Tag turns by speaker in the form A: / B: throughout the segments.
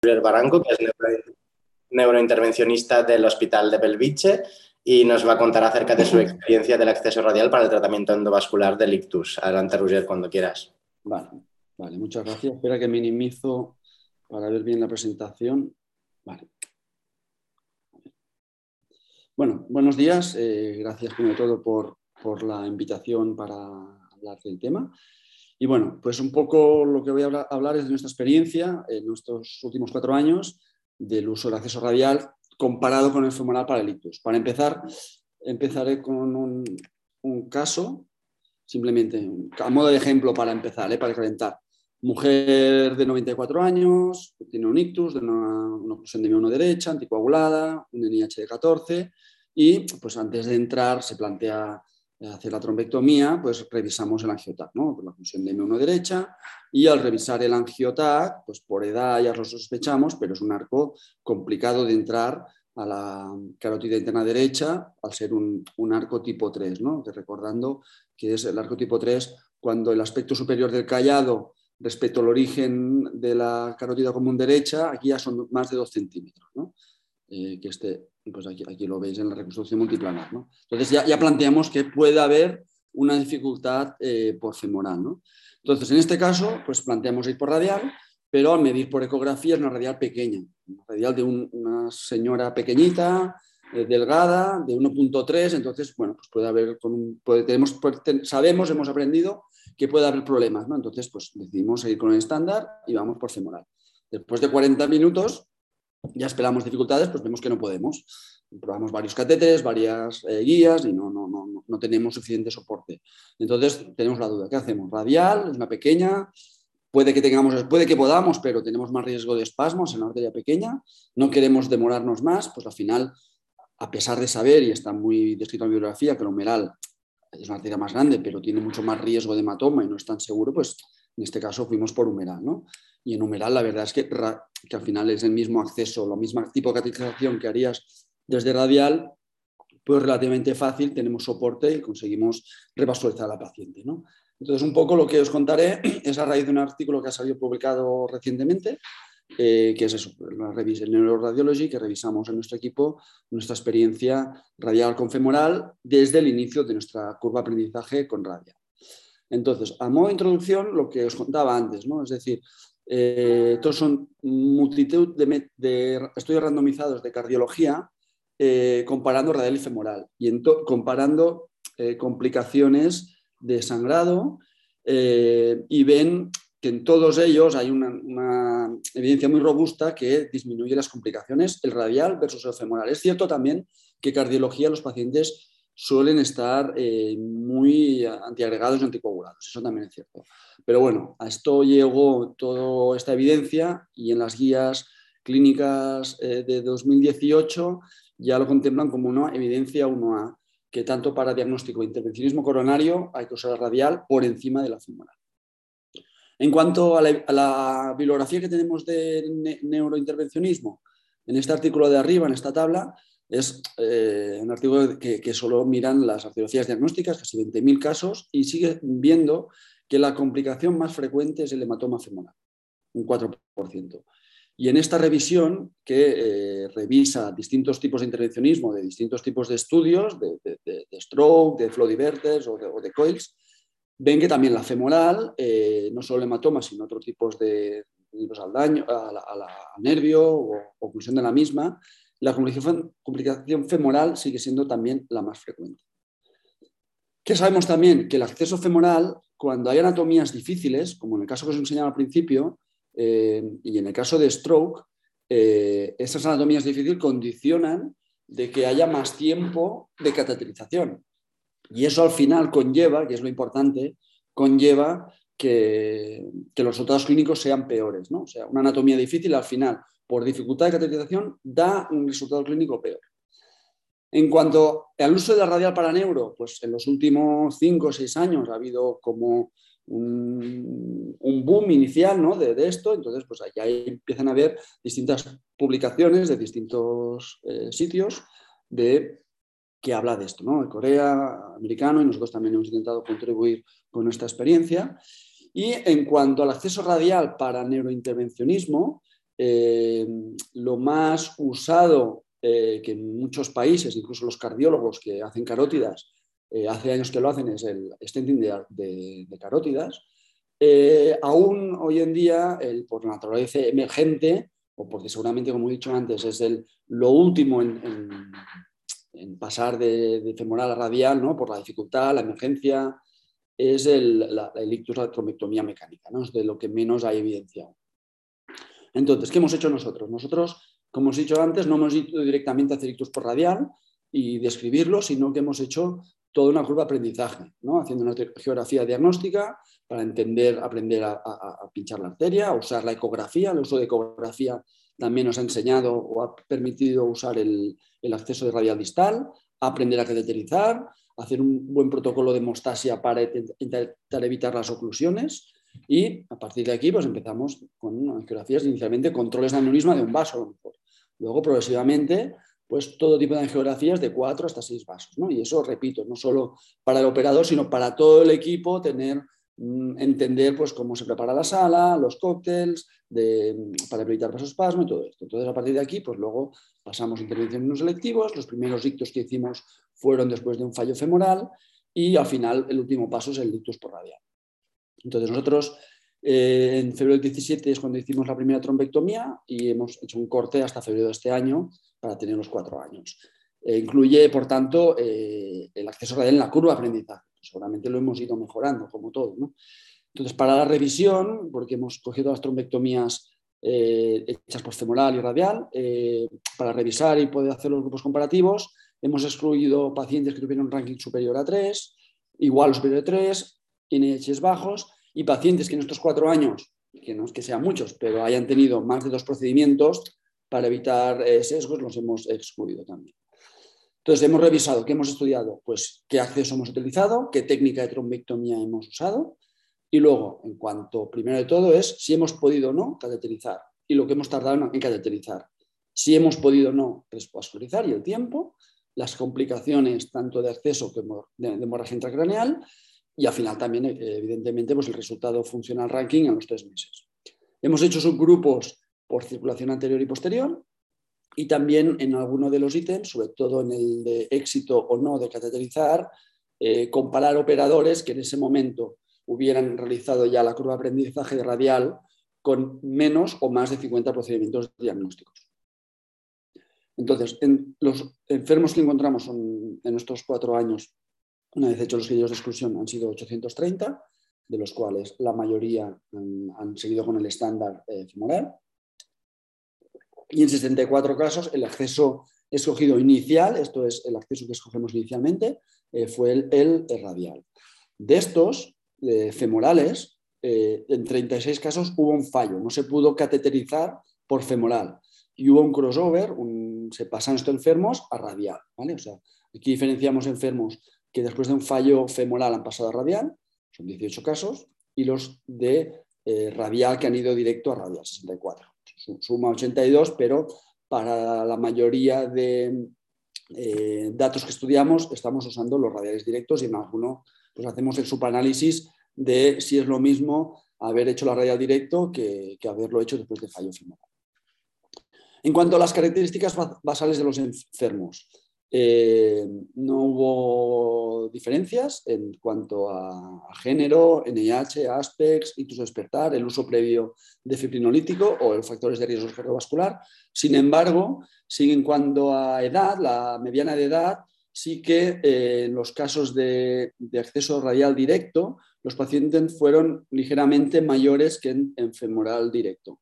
A: Baranco, que es neurointervencionista del Hospital de Belviche y nos va a contar acerca de su experiencia del acceso radial para el tratamiento endovascular del ictus. Adelante, Roger, cuando quieras.
B: Vale, vale, muchas gracias. Espera que minimizo para ver bien la presentación. Vale. Bueno, buenos días. Eh, gracias primero todo por, por la invitación para hablar del tema. Y bueno, pues un poco lo que voy a hablar es de nuestra experiencia en nuestros últimos cuatro años del uso del acceso radial comparado con el femoral para el ictus. Para empezar, empezaré con un, caso, simplemente a modo de ejemplo para empezar, ¿eh? para calentar. Mujer de 94 años, tiene un ictus de una, una oclusión de M1 derecha, anticoagulada, un NIH de 14 y pues antes de entrar se plantea hacer la trombectomía, pues revisamos el angiotac, ¿no? Por la función de M1 derecha y al revisar el angiotac, pues por edad ya lo sospechamos, pero es un arco complicado de entrar a la carótida interna derecha al ser un, arco tipo 3, ¿no? Recordando que es el arco tipo 3 cuando el aspecto superior del callado respecto al origen de la carótida común derecha, aquí ya son más de 2 centímetros, ¿no? Eh, que este, pues aquí, aquí, lo veis en la reconstrucción multiplanar. ¿no? Entonces ya, ya, planteamos que puede haber una dificultad eh, por femoral. ¿no? Entonces, en este caso, pues planteamos ir por radial, pero al medir por ecografía es una radial pequeña, una radial de una señora pequeñita, eh, delgada, de 1.3, entonces, bueno, pues puede haber, con tenemos, sabemos, hemos aprendido que puede haber problemas, ¿no? Entonces, pues decidimos seguir con el estándar y vamos por femoral. Después de 40 minutos, ya esperamos dificultades, pues vemos que no podemos. Probamos varios catéteres, varias eh, guías y no, no, no, no, tenemos suficiente soporte. Entonces tenemos la duda, ¿qué hacemos? Radial, es una pequeña, puede que tengamos, puede que podamos, pero tenemos más riesgo de espasmos en la arteria pequeña, no queremos demorarnos más, pues al final, a pesar de saber, y está muy descrito en la bibliografía, que el humeral es una arteria más grande, pero tiene mucho más riesgo de hematoma y no es tan seguro, pues en este caso fuimos por humeral, ¿no? Y en humeral la verdad es que, que al final es el mismo acceso, lo mismo tipo de cateterización que harías desde radial, pues relativamente fácil, tenemos soporte y conseguimos revascularizar a la paciente. ¿no? Entonces, un poco lo que os contaré es a raíz de un artículo que ha salido publicado recientemente, eh, que es eso, la revista Neuroradiology, que revisamos en nuestro equipo nuestra experiencia radial con femoral desde el inicio de nuestra curva de aprendizaje con radial. Entonces, a modo de introducción, lo que os contaba antes, ¿no? es decir, eh, estos son multitud de, estudios randomizados de cardiología eh, comparando radial y femoral y comparando eh, complicaciones de sangrado y ven que en todos ellos hay una, evidencia muy robusta que disminuye las complicaciones, el radial versus el femoral. Es cierto también que cardiología los pacientes suelen estar muy antiagregados y anticoagulados, eso también es cierto. Pero bueno, a esto llegó toda esta evidencia y en las guías clínicas eh, de 2018 ya lo contemplan como una evidencia 1A, que tanto para diagnóstico de intervencionismo coronario hay que usar radial por encima de la femoral. En cuanto a la, bibliografía que tenemos de neurointervencionismo, en este artículo de arriba, en esta tabla, es eh, un artículo que, solo miran las arteriologías diagnósticas, casi 20.000 casos, y sigue viendo que la complicación más frecuente es el hematoma femoral, un 4%. Y en esta revisión, que eh, revisa distintos tipos de intervencionismo de distintos tipos de estudios, de, stroke, de flow diverters o de, coils, ven que también la femoral, eh, no solo el hematoma, sino otros tipos de daño, al nervio o oclusión de la misma, la complicación, femoral sigue siendo también la más frecuente. ¿Qué sabemos también? Que el acceso femoral cuando hay anatomías difíciles, como en el caso que os enseñaba al principio, eh, y en el caso de stroke, eh, esas anatomías difíciles condicionan de que haya más tiempo de cateterización. Y eso al final conlleva, que es lo importante, conlleva que, los resultados clínicos sean peores. ¿no? O sea, una anatomía difícil al final, por dificultad de cateterización, da un resultado clínico peor. En cuanto al uso de la radial para neuro, pues en los últimos cinco o seis años ha habido como un, boom inicial ¿no? de, esto, entonces pues allá empiezan a haber distintas publicaciones de distintos eh, sitios de, que habla de esto, ¿no? Corea, americano, y nosotros también hemos intentado contribuir con nuestra experiencia. Y en cuanto al acceso radial para neurointervencionismo, Eh, lo más usado que en muchos países, incluso los cardiólogos que hacen carótidas, hace años que lo hacen, es el stenting de, carótidas. aún hoy en día, el, por naturaleza emergente, o porque seguramente, como he dicho antes, es el, lo último en, pasar de, femoral a radial, ¿no? por la dificultad, la emergencia, es el, la, la ictus la trombectomía mecánica, es de lo que menos hay evidencia. Entonces, ¿qué hemos hecho nosotros? Nosotros, como os he dicho antes, no hemos ido directamente a hacer ictus por radial y describirlo, sino que hemos hecho toda una curva de aprendizaje, ¿no? haciendo una geografía diagnóstica para entender, aprender a, pinchar la arteria, a usar la ecografía. El uso de ecografía también nos ha enseñado o ha permitido usar el, acceso de radial distal, aprender a cateterizar, hacer un buen protocolo de hemostasia para intentar evitar las oclusiones. Y a partir de aquí pues empezamos con geografías inicialmente controles de aneurisma de un vaso. Luego progresivamente pues todo tipo de geografías de cuatro hasta seis vasos. Y eso, repito, no solo para el operador, sino para todo el equipo tener Mm, entender pues, cómo se prepara la sala, los cócteles, mm, para evitar vasospasmo y todo esto. Entonces, a partir de aquí, pues luego pasamos a intervenciones no selectivos. Los primeros dictos que hicimos fueron después de un fallo femoral y al final el último paso es el dictus por radial. Entonces, nosotros eh, en febrero del 17 es cuando hicimos la primera trombectomía y hemos hecho un corte hasta febrero de este año para tener los cuatro años. Eh, incluye, por tanto, eh, el acceso radial en la curva de aprendizaje seguramente lo hemos ido mejorando, como todo. Entonces, para la revisión, porque hemos cogido las trombectomías eh, hechas por femoral y radial, para revisar y poder hacer los grupos comparativos, hemos excluido pacientes que tuvieron un ranking superior a 3, igual o superior a 3, NHs bajos, y pacientes que en estos cuatro años, que no es que sean muchos, pero hayan tenido más de dos procedimientos, para evitar eh, sesgos los hemos excluido también. Entonces, hemos revisado, ¿qué hemos estudiado? Pues qué acceso hemos utilizado, qué técnica de trombectomía hemos usado y luego, en cuanto, primero de todo, es si hemos podido o no cateterizar y lo que hemos tardado en cateterizar. Si hemos podido o no desvascularizar y el tiempo, las complicaciones tanto de acceso como de, hemorragia intracraneal y al final también, evidentemente, pues el resultado funcional ranking en los tres meses. Hemos hecho subgrupos por circulación anterior y posterior y también en alguno de los ítems, sobre todo en el de éxito o no de cateterizar, eh, comparar operadores que en ese momento hubieran realizado ya la curva de aprendizaje radial con menos o más de 50 procedimientos diagnósticos. Entonces, en los enfermos que encontramos en estos cuatro años, una vez hechos los criterios de exclusión, han sido 830, de los cuales la mayoría han, seguido con el estándar eh, femoral y en 64 casos el acceso escogido inicial, esto es el acceso que escogemos inicialmente, eh, fue el, radial. De estos eh, femorales, en 36 casos hubo un fallo, no se pudo cateterizar por femoral y hubo un crossover, se pasan estos enfermos a radial. ¿vale? O sea, aquí diferenciamos enfermos que después de un fallo femoral han pasado a radial, son 18 casos, y los de radial que han ido directo a radial, 64 suma 82, pero para la mayoría de eh, datos que estudiamos estamos usando los radiales directos y en alguno pues hacemos el subanálisis de si es lo mismo haber hecho la radial directo que, haberlo hecho después de fallo femoral. En cuanto a las características basales de los enfermos, eh, no hubo diferencias en cuanto a, género, NIH, ASPEX, ictus despertar, el uso previo de fibrinolítico o los factores de riesgo cardiovascular. Sin embargo, sí en cuanto a edad, la mediana de edad, sí que eh, en los casos de, acceso radial directo, los pacientes fueron ligeramente mayores que en femoral directo.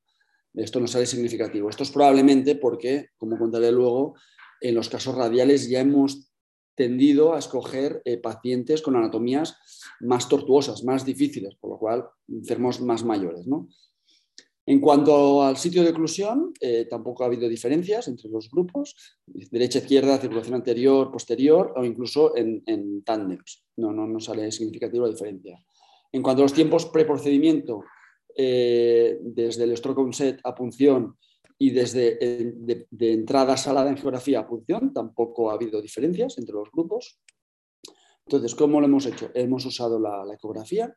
B: Esto no sale significativo. Esto es probablemente porque, como contaré luego, en los casos radiales ya hemos tendido a escoger eh, pacientes con anatomías más tortuosas, más difíciles, por lo cual enfermos más mayores. En cuanto al sitio de oclusión, eh, tampoco ha habido diferencias entre los grupos, derecha, izquierda, circulación anterior, posterior o incluso en, en tándems. No, no, no sale significativa la diferencia. En cuanto a los tiempos preprocedimiento, eh, desde el stroke set a punción y desde de, entrada salada en geografía a punción tampoco ha habido diferencias entre los grupos. Entonces, ¿cómo lo hemos hecho? Hemos usado la, ecografía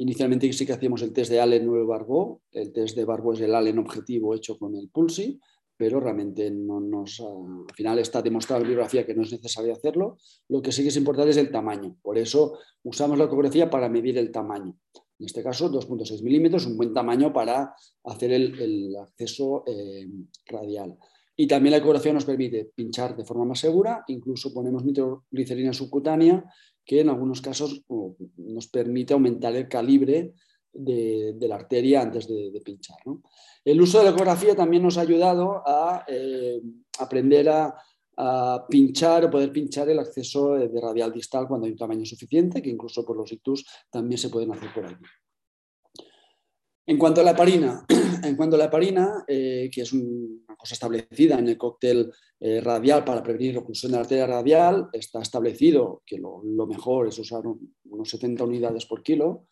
B: Inicialmente sí que hacíamos el test de Allen 9 Barbo. El test de Barbo es el Allen objetivo hecho con el Pulsi, pero realmente no nos, al final está demostrado en bibliografía que no es necesario hacerlo. Lo que sí que es importante es el tamaño. Por eso usamos la ecografía para medir el tamaño. En este caso, 2.6 milímetros, un buen tamaño para hacer el, acceso eh, radial. Y también la ecografía nos permite pinchar de forma más segura, incluso ponemos nitroglicerina subcutánea, que en algunos casos nos permite aumentar el calibre de, la arteria antes de, pinchar. El uso de la ecografía también nos ha ayudado a eh, aprender a, pinchar o poder pinchar el acceso de radial distal cuando hay un tamaño suficiente, que incluso por los ictus también se pueden hacer por aquí. En cuanto a la heparina, en cuanto a la heparina eh, que es una cosa establecida en el cóctel eh, radial para prevenir la oclusión de la arteria radial, está establecido que lo, mejor es usar unos 70 unidades por kilo,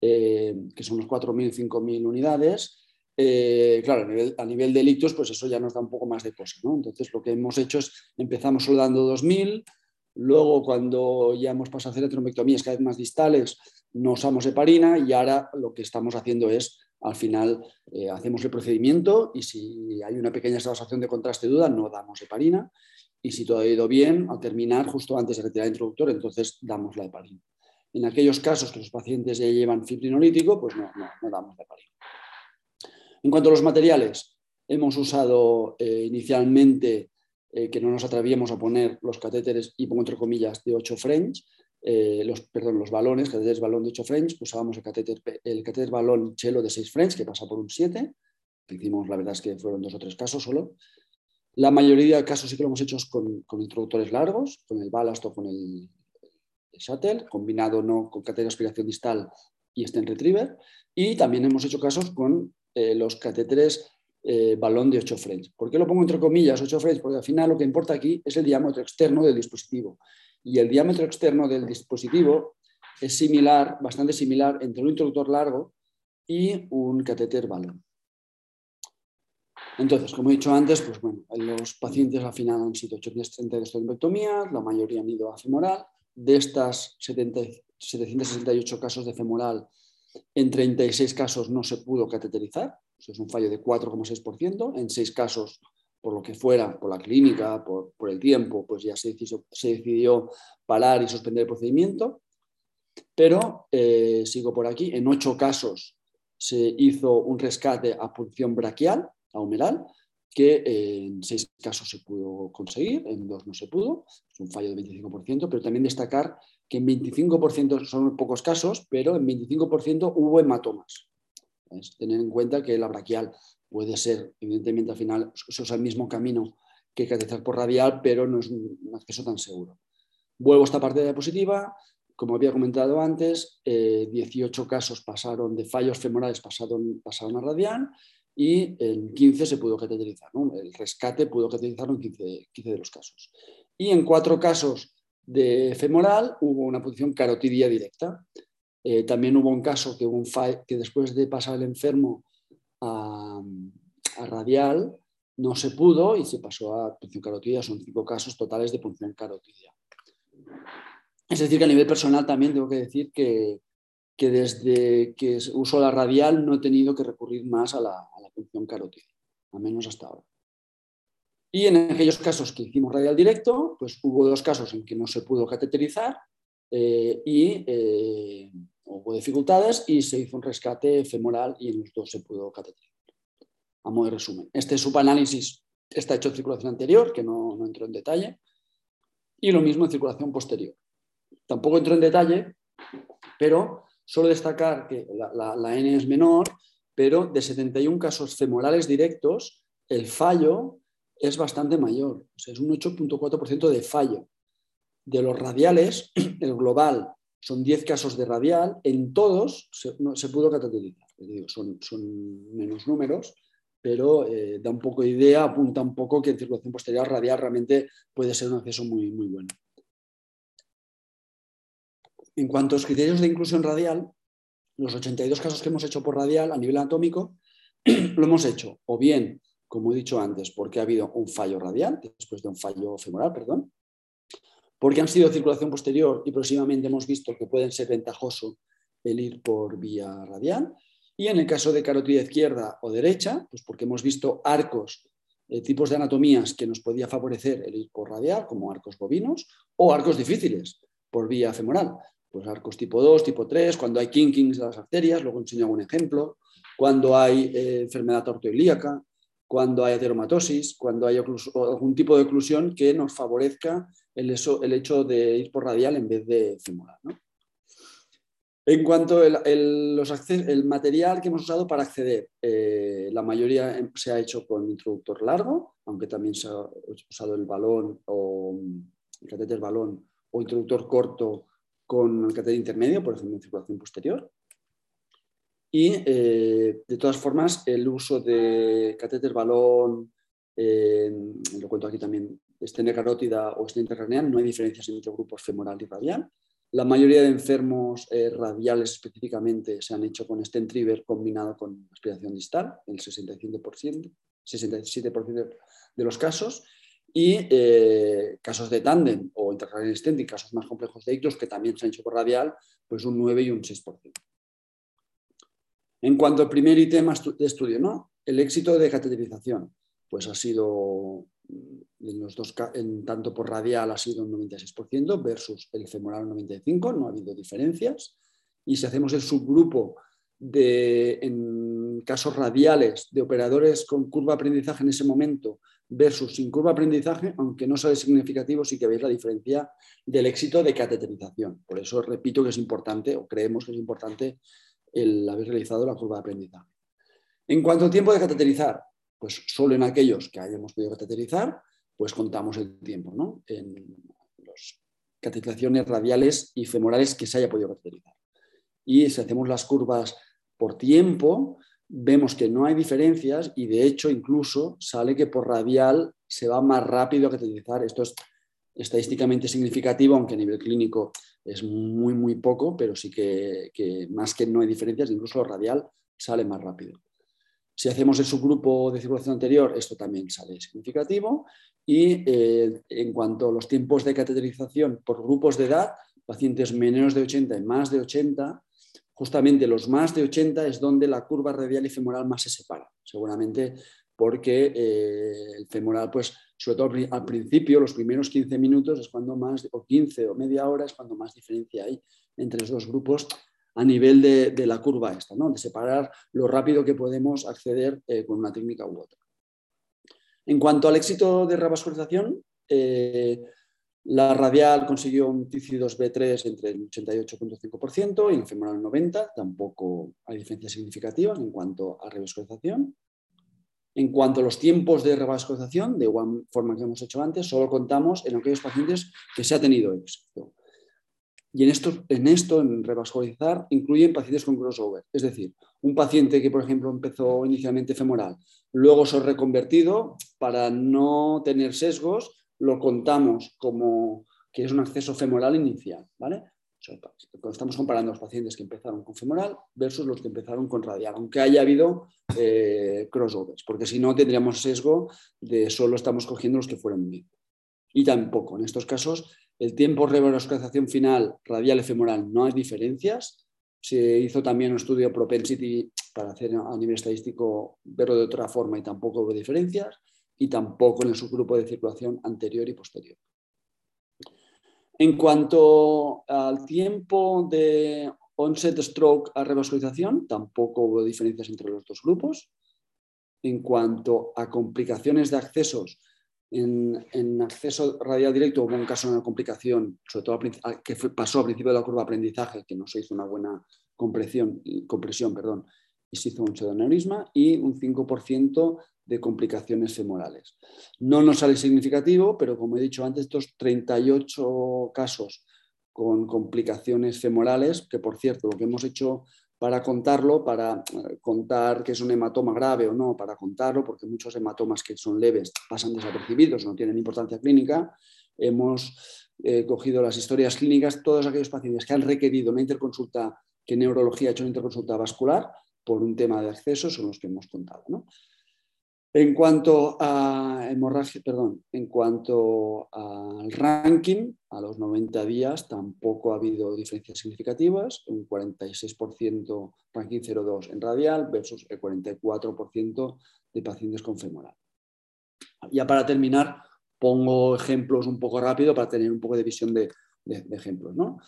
B: eh, que son unos 4.000, 5.000 unidades. Claro, a nivel, de lictos, pues eso ya nos da un poco más de cosa. ¿no? Entonces, lo que hemos hecho es, empezamos solo dando 2.000, luego cuando ya hemos pasado a hacer trombectomías cada vez más distales, no usamos heparina y ahora lo que estamos haciendo es, al final, eh, hacemos el procedimiento y si hay una pequeña situación de contraste duda, no damos heparina. Y si todo ha ido bien, al terminar, justo antes de retirar el introductor, entonces damos la heparina. En aquellos casos que los pacientes ya llevan fibrinolítico, pues no, no, damos la heparina. En cuanto a los materiales, hemos usado eh, inicialmente eh, que no nos atrevíamos a poner los catéteres, y pongo entre comillas, de 8 French, eh, los, perdón, los balones, catéteres balón de 8 French, usábamos el catéter, el catéter balón chelo de 6 French, que pasa por un 7. Hicimos, la verdad es que fueron dos o tres casos solo. La mayoría de casos sí que lo hemos hecho con, con introductores largos, con el ballast o con el, shuttle, combinado no con catéter aspiración distal y stent retriever. Y también hemos hecho casos con eh, los catéteres eh, balón de 8 French. ¿Por qué lo pongo entre comillas 8 French? Porque al final lo que importa aquí es el diámetro externo del dispositivo y el diámetro externo del dispositivo es similar, bastante similar entre un introductor largo y un catéter balón. Entonces, como he dicho antes, pues bueno, los pacientes al final han sido 832 trombectomías, la mayoría han ido a femoral. De estas 768 casos de femoral, en 36 casos no se pudo cateterizar, eso es un fallo de 4,6%. En 6 casos por lo que fuera, por la clínica, por, el tiempo, pues ya se decidió, parar y suspender el procedimiento. Pero eh, sigo por aquí, en ocho casos se hizo un rescate a punción braquial, a humeral, que en seis casos se pudo conseguir, en dos no se pudo, es un fallo del 25%, pero también destacar en 25% son pocos casos, pero en 25% hubo hematomas. Es tener en cuenta que la braquial puede ser, evidentemente al final eso es el mismo camino que cateterizar por radial, pero no es un acceso tan seguro. Vuelvo a esta parte de diapositiva. Como había comentado antes, 18 eh, casos pasaron de fallos femorales, pasaron, a radial y en 15 se pudo cateterizar. El rescate pudo cateterizarlo en 15, 15, de los casos. Y en cuatro casos de femoral hubo una posición carotidia directa. Eh, también hubo un caso que, un que después de pasar el enfermo a, radial, no se pudo y se pasó a punción carotidia. Son cinco casos totales de punción carotidia. Es decir, que a nivel personal también tengo que decir que, desde que uso la radial no he tenido que recurrir más a la, punción carotidia, al menos hasta ahora. Y en aquellos casos que hicimos radial directo, pues hubo dos casos en que no se pudo cateterizar eh, y eh, hubo dificultades y se hizo un rescate femoral y en los dos se pudo cateterizar. A modo de resumen, este subanálisis está hecho en circulación anterior, que no, no entró en detalle, y lo mismo en circulación posterior. Tampoco entró en detalle, pero solo destacar que la, la N es menor, pero de 71 casos femorales directos, el fallo es bastante mayor, es un 8.4% de fallo. De los radiales, el global son 10 casos de radial, en todos se, pudo cateterizar. son, menos números, pero eh, da un poco de idea, apunta un poco que en circulación posterior radial realmente puede ser un acceso muy, muy bueno. En cuanto a los criterios de inclusión radial, los 82 casos que hemos hecho por radial a nivel anatómico, lo hemos hecho o bien, como he dicho antes, porque ha habido un fallo radial, después de un fallo femoral, perdón, porque han sido circulación posterior y próximamente hemos visto que pueden ser ventajosos el ir por vía radial. Y en el caso de carótida izquierda o derecha, pues porque hemos visto arcos, eh, tipos de anatomías que nos podía favorecer el ir por radial, como arcos bovinos, o arcos difíciles por vía femoral. Pues arcos tipo 2, tipo 3, cuando hay kinkings de las arterias, luego enseño un ejemplo, cuando hay eh, enfermedad ortoilíaca, cuando hay ateromatosis, cuando hay algún tipo de oclusión que nos favorezca el, hecho de ir por radial en vez de femoral. En cuanto al material que hemos usado para acceder, eh, la mayoría se ha hecho con introductor largo, aunque también se ha usado el balón o el catéter balón o introductor corto con catéter intermedio, por ejemplo, en circulación posterior. Y eh, de todas formas, el uso de catéter balón, lo cuento aquí también, estenia carótida o estenia intercraneal, no hay diferencias entre grupos femoral y radial. La mayoría de enfermos eh, radiales específicamente se han hecho con stent trigger combinado con aspiración distal, el 67%, 67 de los casos, y eh, casos de tándem o intracranial stent y casos más complejos de ictus que también se han hecho por radial, pues un 9 y un 6%. En cuanto al primer ítem de estudio, ¿no? el éxito de cateterización, pues ha sido en los dos, en, tanto por radial ha sido un 96% versus el femoral un 95%, no ha habido diferencias. Y si hacemos el subgrupo de, en casos radiales de operadores con curva de aprendizaje en ese momento versus sin curva aprendizaje, aunque no sale significativo, sí que veis la diferencia del éxito de cateterización. Por eso repito que es importante, o creemos que es importante, el haber realizado la curva de aprendizaje. En cuanto al tiempo de cateterizar, pues solo en aquellos que hayamos podido cateterizar, pues contamos el tiempo, ¿no? En las cateterizaciones radiales y femorales que se haya podido cateterizar. Y si hacemos las curvas por tiempo, vemos que no hay diferencias y de hecho incluso sale que por radial se va más rápido a cateterizar. Esto es estadísticamente significativo, aunque a nivel clínico es muy, muy poco, pero sí que, más que no hay diferencias, incluso lo radial sale más rápido. Si hacemos el subgrupo de circulación anterior, esto también sale significativo. Y eh, en cuanto a los tiempos de cateterización por grupos de edad, pacientes menos de 80 y más de 80, justamente los más de 80 es donde la curva radial y femoral más se separa. Seguramente porque eh, el femoral, pues, sobre todo al principio, los primeros 15 minutos es cuando más, o 15 o media hora es cuando más diferencia hay entre los dos grupos a nivel de, la curva esta, ¿no? de separar lo rápido que podemos acceder eh, con una técnica u otra. En cuanto al éxito de revascularización, eh, la radial consiguió un TC2B3 entre el 88.5% y el femoral 90%, tampoco hay diferencias significativas en cuanto a revascularización. En cuanto a los tiempos de revascularización, de igual forma que hemos hecho antes, solo contamos en aquellos pacientes que se ha tenido éxito. Y en esto, en esto, en revascularizar, incluyen pacientes con crossover. Es decir, un paciente que, por ejemplo, empezó inicialmente femoral, luego se ha reconvertido, para no tener sesgos, lo contamos como que es un acceso femoral inicial. ¿vale? Estamos comparando los pacientes que empezaron con femoral versus los que empezaron con radial, aunque haya habido eh, crossovers, porque si no tendríamos sesgo de solo estamos cogiendo los que fueron bien. Y tampoco, en estos casos, el tiempo de revascularización final radial y femoral no hay diferencias. Se hizo también un estudio propensity para hacer a nivel estadístico verlo de otra forma y tampoco hubo diferencias y tampoco en el subgrupo de circulación anterior y posterior. En cuanto al tiempo de onset stroke a revascularización, tampoco hubo diferencias entre los dos grupos. En cuanto a complicaciones de accesos, en, acceso radial directo hubo un caso de una complicación, sobre todo que pasó al principio de la curva de aprendizaje, que no se hizo una buena compresión, compresión perdón, y se hizo un pseudoneurisma y un 5% de complicaciones femorales. No nos sale significativo, pero como he dicho antes, estos 38 casos con complicaciones femorales, que por cierto, lo que hemos hecho para contarlo, para eh, contar que es un hematoma grave o no, para contarlo, porque muchos hematomas que son leves pasan desapercibidos, no tienen importancia clínica. Hemos eh, cogido las historias clínicas, todos aquellos pacientes que han requerido una interconsulta, que neurología ha hecho una interconsulta vascular por un tema de acceso, son los que hemos contado. En cuanto a hemorragia, perdón, en cuanto al ranking, a los 90 días tampoco ha habido diferencias significativas, un 46% ranking 0,2 en radial versus el 44% de pacientes con femoral. Ya para terminar, pongo ejemplos un poco rápido para tener un poco de visión de, ejemplos. ¿no?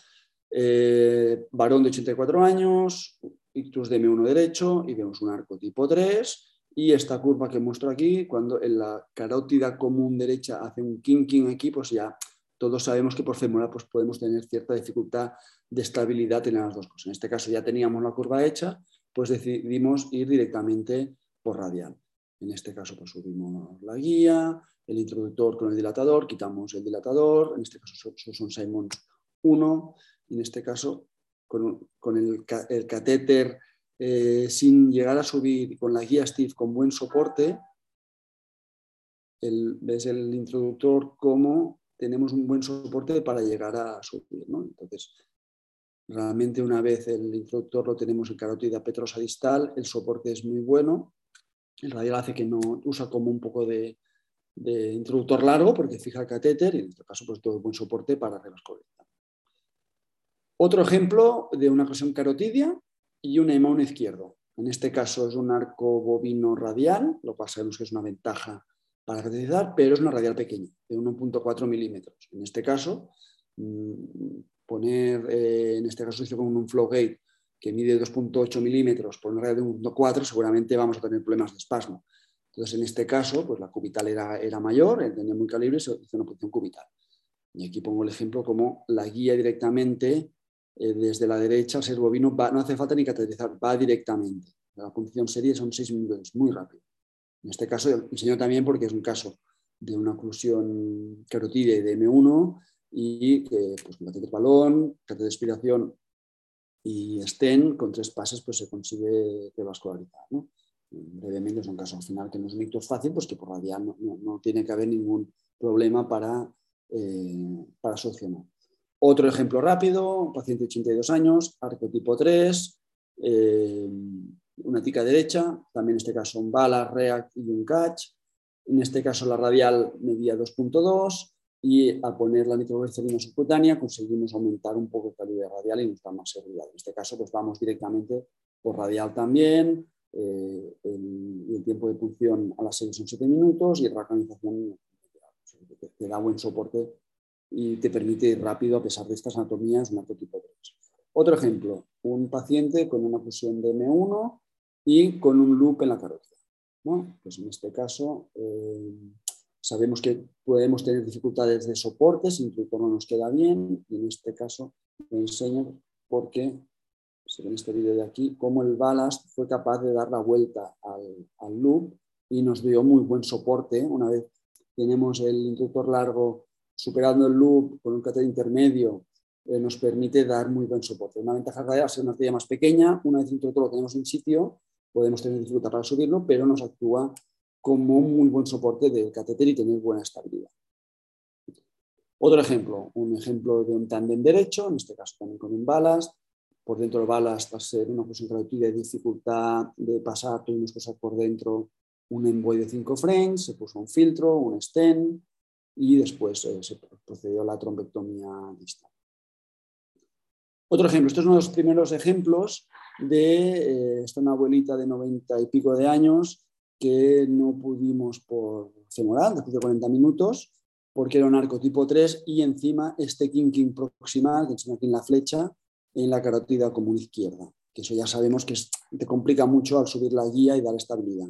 B: Eh, varón de 84 años, ictus de M1 derecho y vemos un arco tipo 3 y esta curva que muestro aquí, cuando en la carótida común derecha hace un kinking aquí, pues ya todos sabemos que por femoral pues podemos tener cierta dificultad de estabilidad en las dos cosas. En este caso ya teníamos la curva hecha, pues decidimos ir directamente por radial. En este caso pues subimos la guía, el introductor con el dilatador, quitamos el dilatador, en este caso son Simons 1, en este caso con, el, el catéter eh, sin llegar a subir con la guía Steve con buen soporte, ves el introductor como tenemos un buen soporte para llegar a subir. Entonces, realmente una vez el introductor lo tenemos en carótida petrosa distal, el soporte es muy bueno. El radial hace que no usa como un poco de, introductor largo porque fija el catéter y en este caso pues todo buen soporte para revascularizar. Otro ejemplo de una presión carotidia y un hemón izquierdo. En este caso es un arco bovino radial, lo cual sabemos que es una ventaja para cateterizar, pero es una radial pequeña, de 1.4 milímetros. En este caso, mm, poner, eh, en este caso con un flow gate que mide 2.8 milímetros por una radial de 1.4, seguramente vamos a tener problemas de espasmo. Entonces, en este caso, pues la cubital era, era mayor, tenía muy calibre, se hizo una posición cubital. Y aquí pongo el ejemplo como la guía directamente eh, desde la derecha, ser bovino no hace falta ni cateterizar, va directamente. La punción serie son 6 minutos, muy rápido. En este caso enseño también porque es un caso de una oclusión carotídea de M1 y que pues, con catéter balón, catéter de expiración y STEN con tres pases pues, se consigue revascularizar. ¿no? Brevemente es un caso al final que no es un ictus fácil, pues que por radial no, no, tiene que haber ningún problema para, eh, para solucionar. Otro ejemplo rápido, paciente de 82 años, arquetipo 3, eh, una tica derecha, también en este caso un bala, react y un catch. En este caso la radial medía 2.2 y al poner la nitroglicerina subcutánea conseguimos aumentar un poco el calidad radial y nos da más seguridad. En este caso pues vamos directamente por radial también, eh, el, tiempo de punción a las 6 son 7 minutos y la organización te da buen soporte y te permite ir rápido a pesar de estas anatomías tipo 3. Otro ejemplo, un paciente con una fusión de M1 y con un loop en la carótida. Pues en este caso eh, sabemos que podemos tener dificultades de soporte si el introductor no nos queda bien y en este caso lo enseño porque se ve en este vídeo de aquí cómo el ballast fue capaz de dar la vuelta al, loop y nos dio muy buen soporte una vez tenemos el introductor largo superando el loop con un catéter intermedio, eh, nos permite dar muy buen soporte. Una ventaja radial ser una arteria más pequeña, una vez todo lo tenemos en sitio, podemos tener dificultad para subirlo, pero nos actúa como un muy buen soporte del catéter y tener buena estabilidad. Otro ejemplo, un ejemplo de un tándem derecho, en este caso también con un balas. Por dentro del balas, va a ser una posición de dificultad de pasar, tuvimos que usar por dentro un envoy de 5 frames, se puso un filtro, un stent, y después eh, se procedió a la trombectomía distal. Otro ejemplo, esto es uno de los primeros ejemplos de eh, esta una abuelita de 90 y pico de años que no pudimos por femoral después de 40 minutos porque era un arco tipo 3 y encima este kinking proximal que enseña aquí en la flecha en la carotida común izquierda, que eso ya sabemos que te complica mucho al subir la guía y dar estabilidad.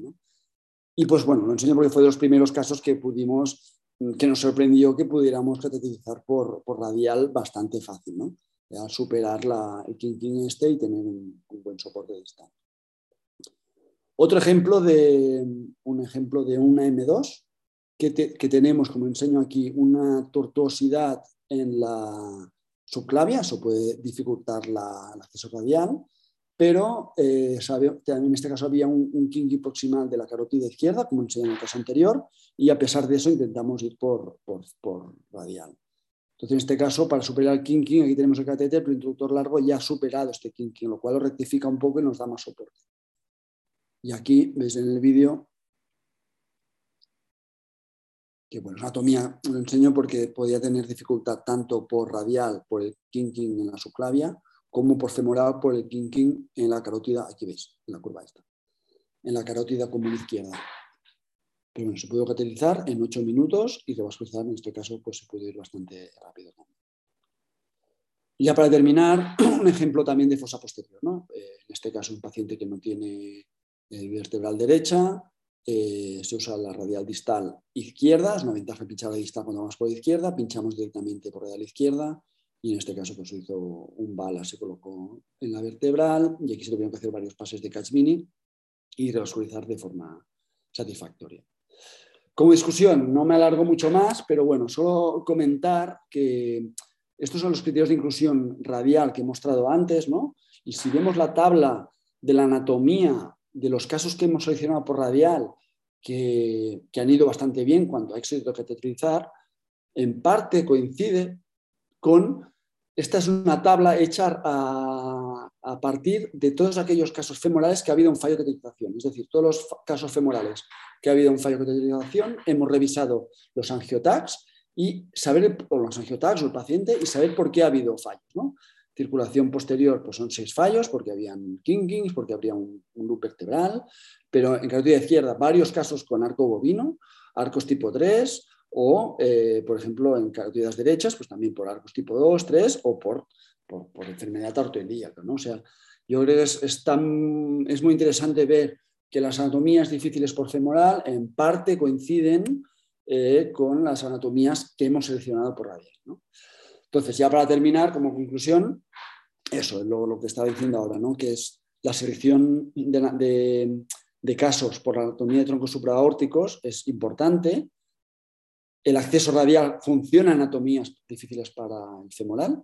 B: Y pues bueno, lo enseño porque fue de los primeros casos que pudimos que nos sorprendió que pudiéramos cateterizar por, radial bastante fácil, ¿no? superar la, el kinking este y tener un, buen soporte de distal. Otro ejemplo de, un ejemplo de una M2 que, tenemos, como enseño aquí, una tortuosidad en la subclavia, eso puede dificultar el acceso radial, pero eh, en este caso había un, un proximal de la carótida izquierda, como enseñé en el caso anterior, y a pesar de eso intentamos ir por, radial. Entonces, en este caso, para superar el kinking, aquí tenemos el catéter, pero el introductor largo ya ha superado este kinking, lo cual lo rectifica un poco y nos da más soporte. Y aquí, veis en el vídeo, que bueno, anatomía lo enseño porque podía tener dificultad tanto por radial, por el kinking en la subclavia, como por femoral, por el kinking en la carótida, aquí ves, en la curva esta, en la carótida común izquierda. Pero bueno, se puede cateterizar en 8 minutos y revascularizar, en este caso, pues se puede ir bastante rápido Ya para terminar, un ejemplo también de fosa posterior. ¿no? Eh, en este caso, un paciente que no tiene vertebral derecha, eh, se usa la radial distal izquierda, es una ventaja pinchar la distal cuando vamos por la izquierda, pinchamos directamente por radial izquierda y en este caso pues hizo un bala, se colocó en la vertebral y aquí se tuvieron que hacer varios pases de catch mini y revascularizar de forma satisfactoria. Como discusión, no me alargo mucho más, pero bueno, solo comentar que estos son los criterios de inclusión radial que he mostrado antes, ¿no? Y si vemos la tabla de la anatomía de los casos que hemos seleccionado por radial, que, han ido bastante bien cuando ha éxito cateterizar, en parte coincide con, esta es una tabla hecha a, partir de todos aquellos casos femorales que ha habido un fallo de cateterización, es decir, todos los casos femorales que ha habido un fallo de cateterización, hemos revisado los angiotags y saber, o los angiotags el paciente, y saber por qué ha habido fallos. ¿no? circulación posterior pues son seis fallos porque habían kinkings, porque habría un, loop vertebral, pero en carótida izquierda varios casos con arco bovino, arcos tipo 3 o, eh, por ejemplo, en carotidas derechas, pues también por arcos tipo 2, 3 o por, por, enfermedad artoilíaca. ¿no? O sea, yo creo que es, es, es muy interesante ver que las anatomías difíciles por femoral en parte coinciden eh, con las anatomías que hemos seleccionado por radial. ¿no? Entonces, ya para terminar, como conclusión, eso es lo, que estaba diciendo ahora, ¿no? que es la selección de, casos por la anatomía de troncos supraórticos es importante. El acceso radial funciona en anatomías difíciles para el femoral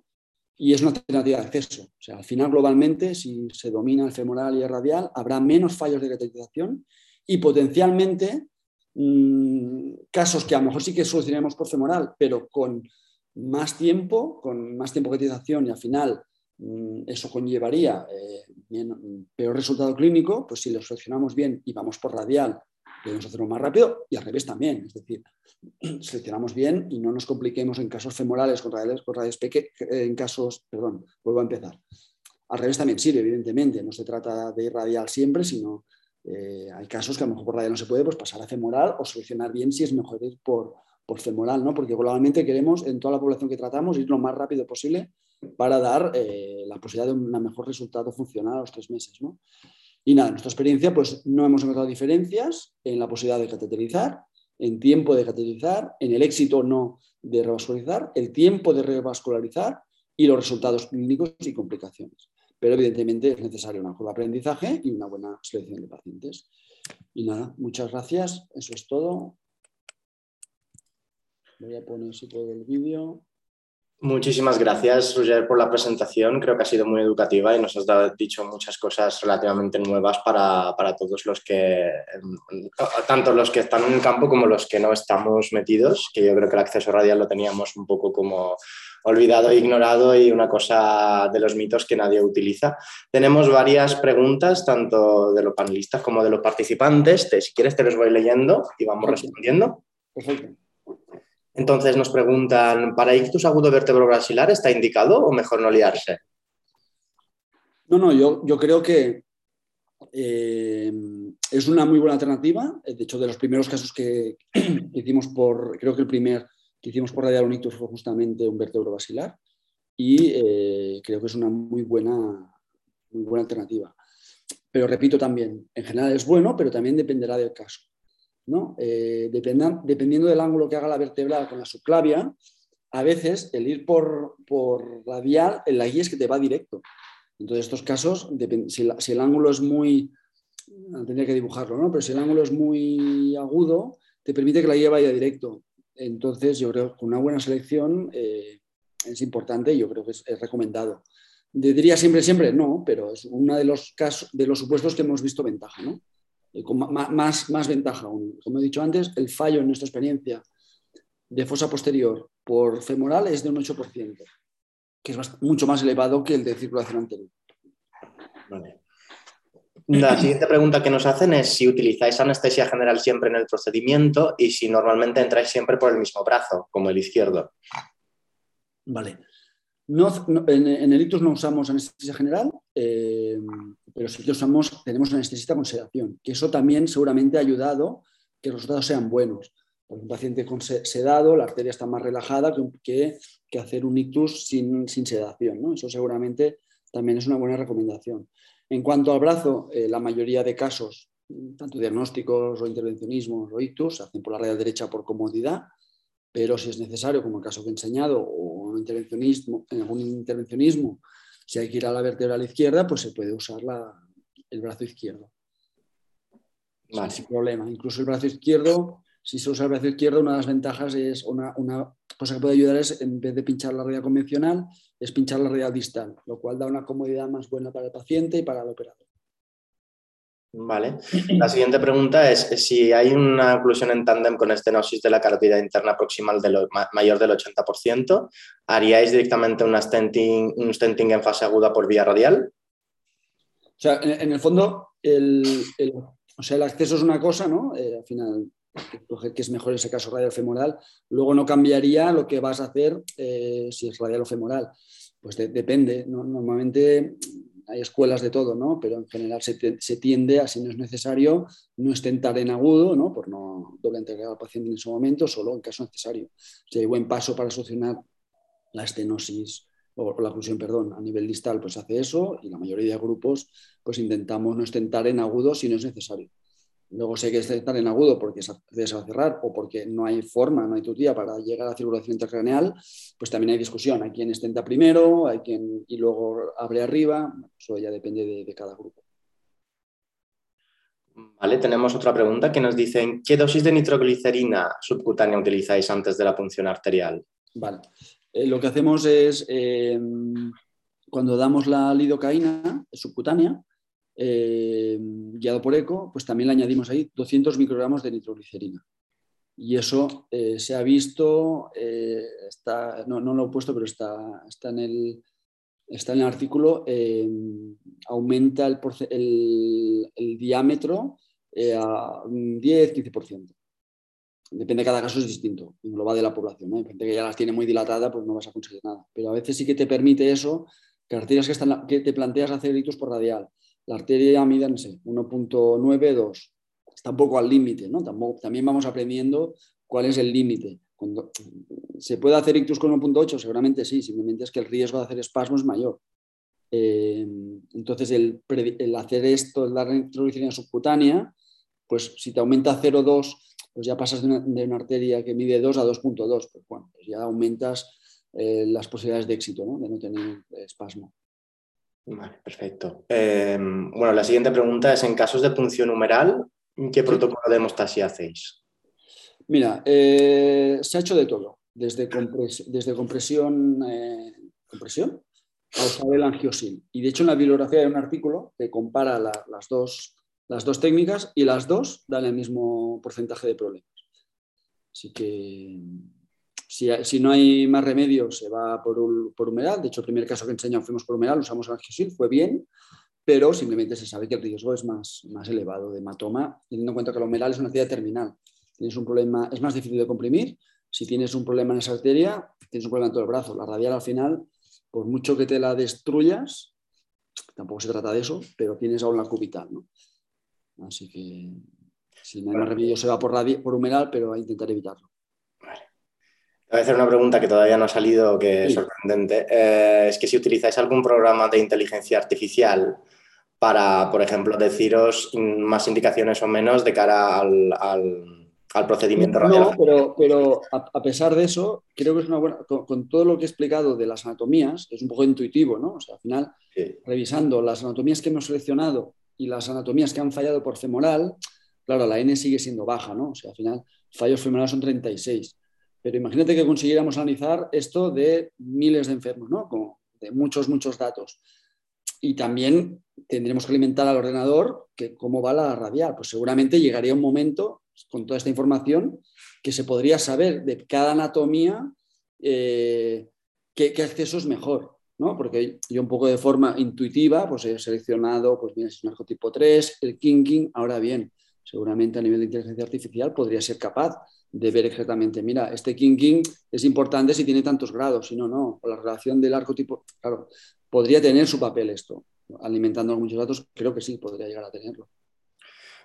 B: y es una alternativa de acceso. O sea, al final, globalmente, si se domina el femoral y el radial, habrá menos fallos de cateterización y potencialmente mm, casos que a lo mejor sí que solucionaremos por femoral, pero con más tiempo, con más tiempo de cotización y al final mm, eso conllevaría eh, peor resultado clínico, pues si lo seleccionamos bien y vamos por radial, podemos hacerlo más rápido y al revés también. Es decir, seleccionamos bien y no nos compliquemos en casos femorales con radiales, con radiales pequeños, en casos, perdón, vuelvo a empezar. Al revés también sirve, evidentemente, no se trata de ir radial siempre, sino eh, hay casos que a lo mejor por radial no se puede, pues pasar a femoral o seleccionar bien si es mejor ir por, por femoral, ¿no? porque globalmente queremos en toda la población que tratamos ir lo más rápido posible para dar eh, la posibilidad de un mejor resultado funcional a los tres meses. ¿no? Y nada, en nuestra experiencia pues no hemos encontrado diferencias en la posibilidad de cateterizar, en tiempo de cateterizar, en el éxito o no de revascularizar, el tiempo de revascularizar y los resultados clínicos y complicaciones. Pero evidentemente es necesario una curva de aprendizaje y una buena selección de pacientes. Y nada, muchas gracias. Eso es todo. Voy a poner si puedo el vídeo.
A: Muchísimas gracias, Roger, por la presentación. Creo que ha sido muy educativa y nos has dado, dicho muchas cosas relativamente nuevas para, todos los que, em, tanto los que están en el campo como los que no estamos metidos, que yo creo que el acceso radial lo teníamos un poco como olvidado e ignorado y una cosa de los mitos que nadie utiliza. Tenemos varias preguntas, tanto de los panelistas como de los participantes. si quieres, te los voy leyendo y vamos respondiendo. Perfecto. Entonces nos preguntan, ¿para ictus agudo vertebro-brasilar está indicado o mejor no liarse?
B: No, no, yo, yo creo que eh, es una muy buena alternativa. De hecho, de los primeros casos que, hicimos por, creo que el primer que hicimos por radial un ictus fue justamente un vértebro basilar y eh, creo que es una muy buena, muy buena alternativa. Pero repito también, en general es bueno, pero también dependerá del caso. ¿No? Eh, dependiendo del ángulo que haga la vertebral con la subclavia, a veces el ir por, por radial, la guía es que te va directo. Entonces, estos casos, si, el ángulo es muy, tendría que dibujarlo, ¿no? pero si el ángulo es muy agudo, te permite que la guía vaya directo. Entonces, yo creo que una buena selección eh, es importante y yo creo que es, recomendado. Diría siempre, siempre, no, pero es uno de los, casos, de los supuestos que hemos visto ventaja. ¿no? Eh, con más, más ventaja aún. Como he dicho antes, el fallo en nuestra experiencia de fosa posterior por femoral es de un 8%, que es mucho más elevado que el de circulación anterior.
A: La siguiente pregunta que nos hacen es si utilizáis anestesia general siempre en el procedimiento y si normalmente entráis siempre por el mismo brazo, como el izquierdo.
B: Vale. En, el ictus no usamos anestesia general, eh, pero sí que usamos, tenemos anestesista con sedación, que eso también seguramente ha ayudado que los resultados sean buenos. Por un paciente con sedado, la arteria está más relajada que, hacer un ictus sin, sedación. ¿no? Eso seguramente también es una buena recomendación. En cuanto al brazo, eh, la mayoría de casos, tanto diagnósticos o intervencionismos o ictus, se hacen por la raya derecha por comodidad, pero si es necesario, como el caso que he enseñado, o un intervencionismo, en algún intervencionismo, si hay que ir a la vertebral izquierda, pues se puede usar el brazo izquierdo. Sin problema. Incluso el brazo izquierdo, si se usa el brazo izquierdo, una de las ventajas es una, una cosa que puede ayudar es, en vez de pinchar la raya convencional, es pinchar la raya distal, lo cual da una comodidad más buena para el paciente y para el operador.
A: Vale. La siguiente pregunta es si hay una oclusión en tándem con estenosis de la carótida interna proximal de lo, mayor del 80%, ¿haríais directamente una stenting, un stenting en fase aguda por vía radial?
B: O sea, en, el fondo, el, o sea, el acceso es una cosa, ¿no? Eh, al final, que es mejor ese caso radial femoral. Luego no cambiaría lo que vas a hacer eh, si es radial o femoral. Pues depende. Normalmente hay escuelas de todo, ¿no? Pero en general se, tiende a, si no es necesario, no estentar en agudo, ¿no? Por no doble entregar al paciente en ese momento, solo en caso necesario. Si hay buen paso para solucionar la estenosis o, la oclusión, perdón, a nivel distal, pues hace eso y la mayoría de grupos pues intentamos no estentar en agudo si no es necesario. Luego sé que estar en agudo porque se va a cerrar o porque no hay forma, no hay tutía para llegar a la circulación intracraneal, pues también hay discusión. Hay quien estenta primero, hay quien y luego abre arriba. Eso ya depende de, cada grupo.
A: Vale, tenemos otra pregunta que nos dicen ¿qué dosis de nitroglicerina subcutánea utilizáis antes de la punción arterial?
B: Vale, eh, lo que hacemos es eh, cuando damos la lidocaína subcutánea, eh, guiado por ECO, pues también le añadimos ahí 200 microgramos de nitroglicerina. Y eso eh, se ha visto, eh, está, no, lo he puesto, pero está, está, en, el, está en el artículo, aumenta el, el, diámetro a 10-15%. Depende, cada caso es distinto, en global de la población. Hay gente que ya las tiene muy dilatada, pues no vas a conseguir nada. Pero a veces sí que te permite eso, que que, están, que te planteas hacer por radial la arteria mide, no sé, 1.92. Está un poco al límite, ¿no? también vamos aprendiendo cuál es el límite. ¿Se puede hacer ictus con 1.8? Seguramente sí, simplemente es que el riesgo de hacer espasmo es mayor. Eh, entonces, el, hacer esto, dar nitroglicerina subcutánea, pues si te aumenta 0,2, pues ya pasas de una, arteria que mide 2 a 2.2, pues bueno, pues ya aumentas eh, las posibilidades de éxito, de no tener espasmo.
A: Vale, perfecto. Em, bueno, la siguiente pregunta es, en casos de punción humeral, ¿qué protocolo de hemostasia hacéis?
B: Mira, eh, se ha hecho de todo, desde, desde compresión, eh, compresión a usar el angiosin. Y de hecho en la bibliografía hay un artículo que compara las, dos, las dos técnicas y las dos dan el mismo porcentaje de problemas. Así que si, no hay más remedio, se va por, por, humedad. De hecho, el primer caso que enseñamos fuimos por humedad, usamos angiosil, fue bien, pero simplemente se sabe que el riesgo es más, más elevado de hematoma, teniendo en cuenta que la humedal es una arteria terminal. Tienes un problema, es más difícil de comprimir. Si tienes un problema en esa arteria, tienes un problema en todo el brazo. La radial al final, por mucho que te la destruyas, tampoco se trata de eso, pero tienes aún la cubital. ¿no? Así que si no hay más remedio, se va por, por humeral, pero a intentar evitarlo.
A: Voy a hacer una pregunta que todavía no ha salido, que es sorprendente. Eh, es que si utilizáis algún programa de inteligencia artificial para, por ejemplo, deciros más indicaciones o menos de cara al, procedimiento
B: No, pero, pero a, pesar de eso, creo que es una buena. Con, todo lo que he explicado de las anatomías, es un poco intuitivo, ¿no? O sea, al final, revisando las anatomías que hemos seleccionado y las anatomías que han fallado por femoral, claro, la N sigue siendo baja, ¿no? O sea, al final, fallos femorales son 36 pero imagínate que consiguiéramos analizar esto de miles de enfermos, ¿no? de muchos, muchos datos. Y también tendremos que alimentar al ordenador que cómo va la radial. Pues seguramente llegaría un momento con toda esta información que se podría saber de cada anatomía eh, qué, acceso es mejor. ¿no? Porque yo un poco de forma intuitiva pues he seleccionado, pues mira, es un arco tipo 3, el kinking, ahora bien, seguramente a nivel de inteligencia artificial podría ser capaz de ver exactamente, mira, este kinking es importante si tiene tantos grados, si no, no, o la relación del arco tipo, claro, podría tener su papel esto, alimentando muchos datos, creo que sí, podría llegar a tenerlo.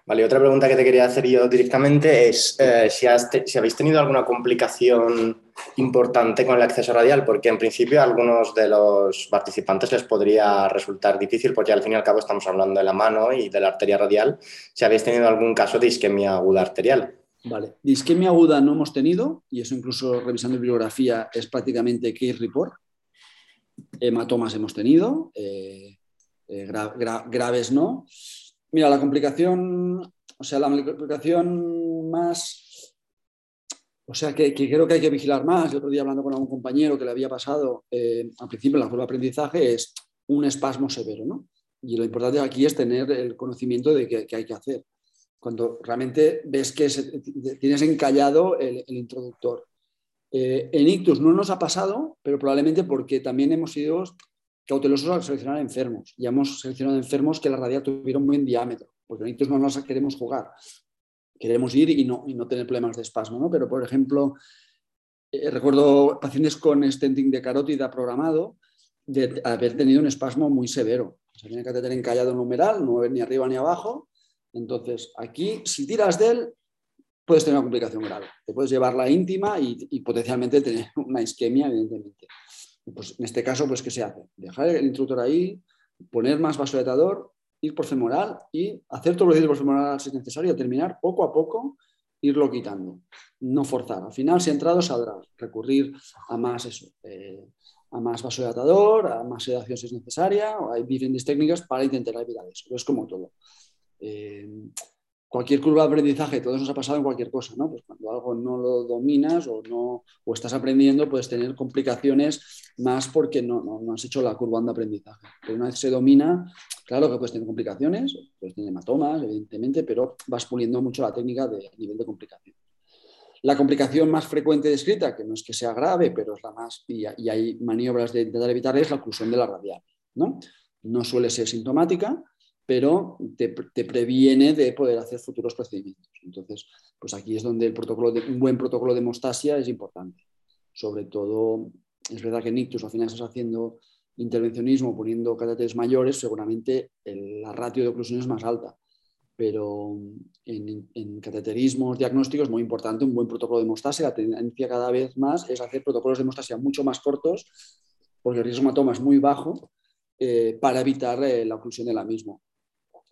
A: Vale, otra pregunta que te quería hacer yo directamente es eh, si, si, habéis tenido alguna complicación importante con el acceso radial, porque en principio a algunos de los participantes les podría resultar difícil, porque al fin y al cabo estamos hablando de la mano y de la arteria radial, si habéis tenido algún caso de isquemia aguda arterial.
B: Vale, de isquemia aguda no hemos tenido, y eso incluso revisando bibliografía es prácticamente case report. Hematomas hemos tenido, eh, eh, graves no. Mira, la complicación, o sea, la complicación más, o sea, que, creo que hay que vigilar más, el otro día hablando con algún compañero que le había pasado eh, al principio en la curva de aprendizaje, es un espasmo severo, ¿no? Y lo importante aquí es tener el conocimiento de qué, hay que hacer. Cuando realmente ves que tienes encallado el, introductor. Eh, en ictus no nos ha pasado, pero probablemente porque también hemos sido cautelosos al seleccionar enfermos. Ya hemos seleccionado enfermos que la radial tuvieron un buen diámetro, porque nosotros no nos queremos jugar. Queremos ir y no, y no tener problemas de espasmo, ¿no? Pero, por ejemplo, eh, recuerdo pacientes con stenting de carótida programado de haber tenido un espasmo muy severo. Se tiene que tener encallado numeral, no ver ni arriba ni abajo. Entonces, aquí, si tiras de él, puedes tener una complicación grave. Te puedes llevar la íntima y, y potencialmente tener una isquemia, evidentemente. Pues en este caso, pues, ¿qué se hace? Dejar el instructor ahí, poner más vasodilatador, ir por femoral y hacer todo que por femoral si es necesario, terminar poco a poco, irlo quitando, no forzar. Al final, si ha entrado, saldrá. Recurrir a más eso, eh, a más vasodilatador, a más sedación si es necesaria, hay diferentes técnicas para intentar evitar eso. es como todo. Eh, cualquier curva de aprendizaje, todo eso nos ha pasado en cualquier cosa, ¿no? Pues cuando algo no lo dominas o, no, o estás aprendiendo, puedes tener complicaciones más porque no, no, has hecho la curva de aprendizaje. Pero una vez se domina, claro que puedes tener complicaciones, puedes tener hematomas, evidentemente, pero vas puliendo mucho la técnica de nivel de complicación. La complicación más frecuente descrita, que no es que sea grave, pero es la más, y, y hay maniobras de intentar evitar, es la oclusión de la radial, ¿no? No suele ser sintomática, pero te, previene de poder hacer futuros procedimientos. Entonces, pues aquí es donde el protocolo de, un buen protocolo de hemostasia es importante. Sobre todo, es verdad que en ictus al final estás haciendo intervencionismo poniendo catéteres mayores, seguramente la ratio de oclusión es más alta. Pero en, en, cateterismos diagnósticos es muy importante un buen protocolo de hemostasia. La tendencia cada vez más es hacer protocolos de hemostasia mucho más cortos, porque el riesgo de hematoma es muy bajo, eh, para evitar eh, la oclusión de la misma.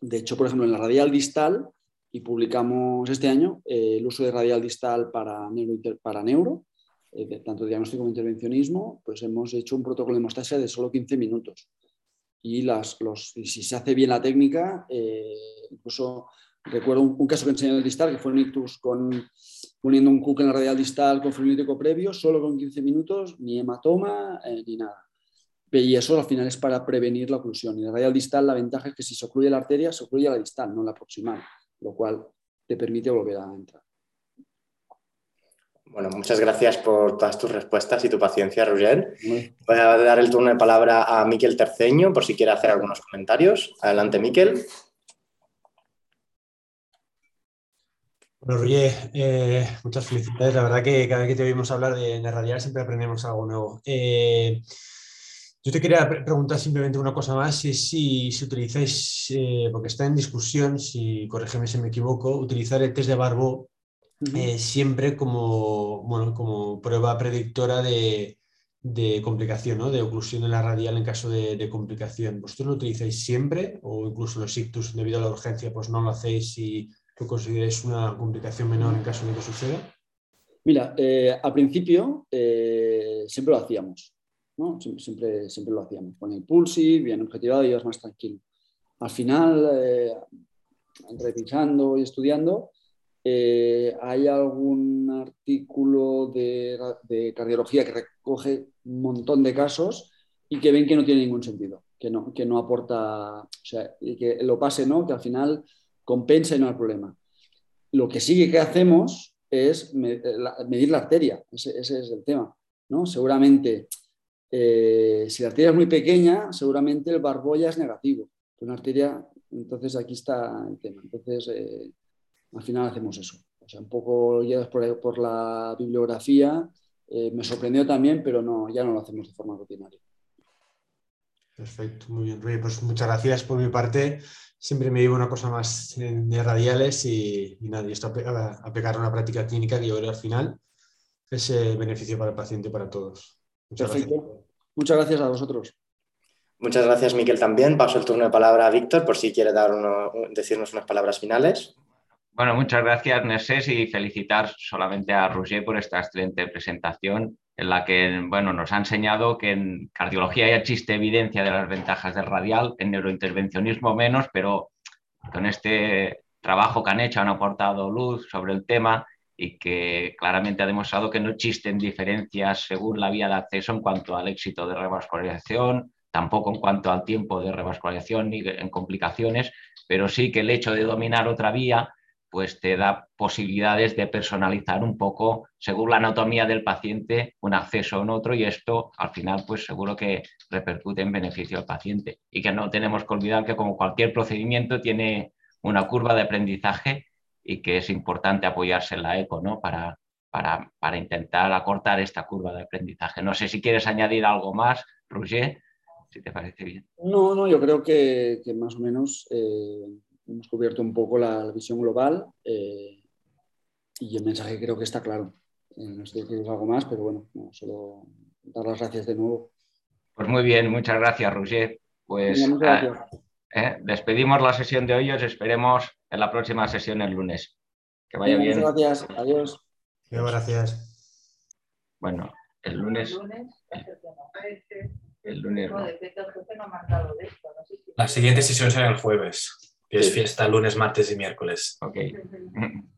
B: De hecho, por ejemplo, en la radial distal, y publicamos este año eh, el uso de radial distal para neuro, para neuro eh, tanto diagnóstico como intervencionismo, pues hemos hecho un protocolo de hemostasia de solo 15 minutos. Y, las, los, si se hace bien la técnica, eh, incluso recuerdo un, caso que enseñé en el distal, que fue un ictus con, poniendo un cook en la radial distal con fluido previo, solo con 15 minutos, ni hematoma ni nada y eso al final es para prevenir la oclusión. Y la radial distal la ventaja es que si se ocluye la arteria, se ocluye la distal, no la proximal, lo cual te permite volver a entrar.
A: Bueno, muchas gracias por todas tus respuestas y tu paciencia, Roger. Voy a dar el turno de palabra a Miquel Terceño por si quiere hacer algunos comentarios. Adelante, Miquel.
C: Bueno, Roger, eh, muchas felicidades. La verdad que cada vez que te oímos hablar de, de radial siempre aprendemos algo nuevo. Eh, yo te quería preguntar simplemente una cosa más, si, si, utilizáis, eh, porque está en discusión, si corrígeme si me equivoco, utilizar el test de Barbo eh, siempre como, bueno, como prueba predictora de, complicación, ¿no? de oclusión en la radial en caso de, complicación. ¿Vosotros lo utilizáis siempre o incluso los ictus debido a la urgencia pues no lo hacéis y lo consideráis una complicación menor en caso de que suceda?
B: Mira, eh, al principio siempre lo hacíamos. Siempre, siempre lo hacíamos. Con el pulsi, bien objetivado y ibas más tranquilo. Al final, eh, revisando y estudiando, eh, hay algún artículo de, cardiología que recoge un montón de casos y que ven que no tiene ningún sentido, que no, que no aporta, o sea, y que lo pase, ¿no? Que al final compensa y no hay problema. Lo que sí que hacemos es medir la arteria, ese, ese es el tema, ¿no? Seguramente Eh, si la arteria es muy pequeña, seguramente el barbolla es negativo. Una arteria, entonces aquí está el tema. Entonces, eh, al final hacemos eso. O sea, un poco guiados por, la bibliografía, eh, me sorprendió también, pero no, ya no lo hacemos de forma rutinaria.
C: Perfecto, muy bien, Rui. Pues muchas gracias por mi parte. Siempre me digo una cosa más de radiales y, y nada, esto a, a, pegar una práctica clínica que yo creo al final es beneficio para el paciente y para todos.
B: Muchas Perfecto. Gracias. Muchas gracias a vosotros.
A: Muchas gracias, Miquel, también. Paso el turno de palabra a Víctor por si quiere dar uno, decirnos unas palabras finales.
D: Bueno, muchas gracias, Nersés, y felicitar solamente a Roger por esta excelente presentación en la que bueno, nos ha enseñado que en cardiología ya existe evidencia de las ventajas del radial, en neurointervencionismo menos, pero con este trabajo que han hecho han aportado luz sobre el tema y que claramente ha demostrado que no existen diferencias según la vía de acceso en cuanto al éxito de revascularización, tampoco en cuanto al tiempo de revascularización ni en complicaciones, pero sí que el hecho de dominar otra vía pues te da posibilidades de personalizar un poco, según la anatomía del paciente, un acceso en otro y esto al final pues seguro que repercute en beneficio al paciente. Y que no tenemos que olvidar que como cualquier procedimiento tiene una curva de aprendizaje y que es importante apoyarse en la ECO ¿no? para, para, para intentar acortar esta curva de aprendizaje. No sé si quieres añadir algo más, Roger, si te parece bien.
B: No, no, yo creo que, que más o menos... Eh hemos cubierto un poco la, visión global eh, y el mensaje creo que está claro. Eh, no sé si quieres algo más, pero bueno, solo dar las gracias de nuevo.
D: Pues muy bien, muchas gracias, Roger. Pues eh, despedimos la sesión de hoy y os esperemos en la próxima sesión el lunes. Que vaya bien.
B: Muchas gracias, adiós.
C: Muchas gracias.
D: Bueno, el lunes. El lunes.
E: La siguiente sesión será el jueves es fiesta lunes, martes y miércoles.
D: Ok.